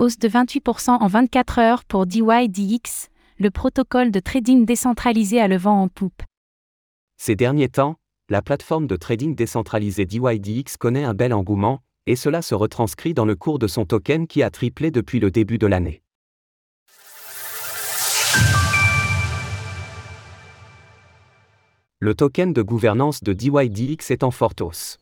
hausse de 28% en 24 heures pour DYDX, le protocole de trading décentralisé à le vent en poupe. Ces derniers temps, la plateforme de trading décentralisé DYDX connaît un bel engouement, et cela se retranscrit dans le cours de son token qui a triplé depuis le début de l'année. Le token de gouvernance de DYDX est en forte hausse.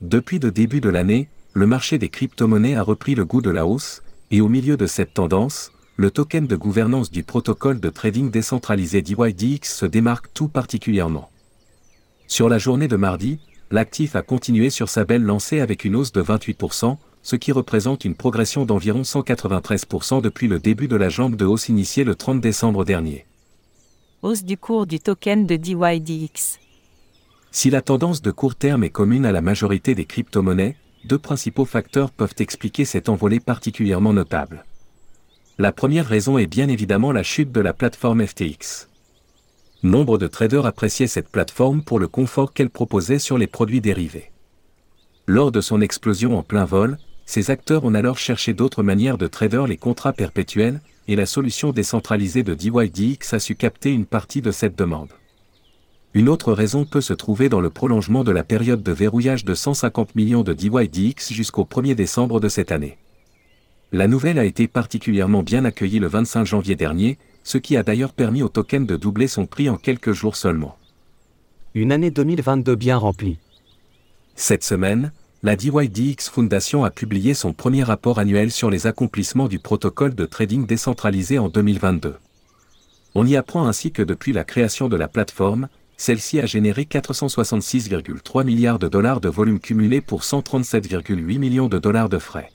Depuis le début de l'année, le marché des crypto-monnaies a repris le goût de la hausse, et au milieu de cette tendance, le token de gouvernance du protocole de trading décentralisé DYDX se démarque tout particulièrement. Sur la journée de mardi, l'actif a continué sur sa belle lancée avec une hausse de 28%, ce qui représente une progression d'environ 193% depuis le début de la jambe de hausse initiée le 30 décembre dernier. Hausse du cours du token de DYDX. Si la tendance de court terme est commune à la majorité des crypto-monnaies, deux principaux facteurs peuvent expliquer cette envolée particulièrement notable. La première raison est bien évidemment la chute de la plateforme FTX. Nombre de traders appréciaient cette plateforme pour le confort qu'elle proposait sur les produits dérivés. Lors de son explosion en plein vol, ces acteurs ont alors cherché d'autres manières de trader les contrats perpétuels, et la solution décentralisée de DYDX a su capter une partie de cette demande. Une autre raison peut se trouver dans le prolongement de la période de verrouillage de 150 millions de DYDX jusqu'au 1er décembre de cette année. La nouvelle a été particulièrement bien accueillie le 25 janvier dernier, ce qui a d'ailleurs permis au token de doubler son prix en quelques jours seulement. Une année 2022 bien remplie. Cette semaine, la DYDX Foundation a publié son premier rapport annuel sur les accomplissements du protocole de trading décentralisé en 2022. On y apprend ainsi que depuis la création de la plateforme, celle-ci a généré 466,3 milliards de dollars de volume cumulé pour 137,8 millions de dollars de frais.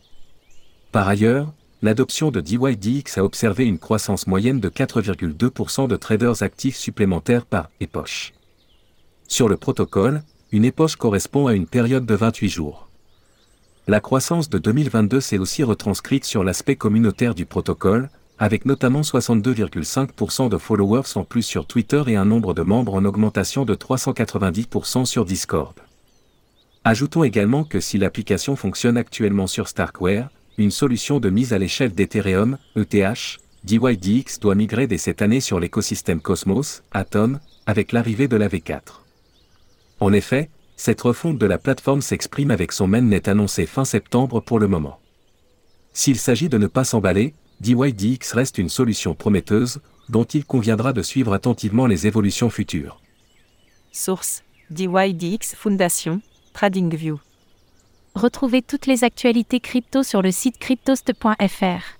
Par ailleurs, l'adoption de DYDX a observé une croissance moyenne de 4,2% de traders actifs supplémentaires par époche. Sur le protocole, une époche correspond à une période de 28 jours. La croissance de 2022 s'est aussi retranscrite sur l'aspect communautaire du protocole, avec notamment 62,5% de followers en plus sur Twitter et un nombre de membres en augmentation de 390% sur Discord. Ajoutons également que si l'application fonctionne actuellement sur Starkware, une solution de mise à l'échelle d'Ethereum, ETH, DYDX doit migrer dès cette année sur l'écosystème Cosmos, Atom, avec l'arrivée de la V4. En effet, cette refonte de la plateforme s'exprime avec son mainnet annoncé fin septembre pour le moment. S'il s'agit de ne pas s'emballer, DYDX reste une solution prometteuse, dont il conviendra de suivre attentivement les évolutions futures. Source DYDX Foundation, TradingView. Retrouvez toutes les actualités crypto sur le site cryptost.fr.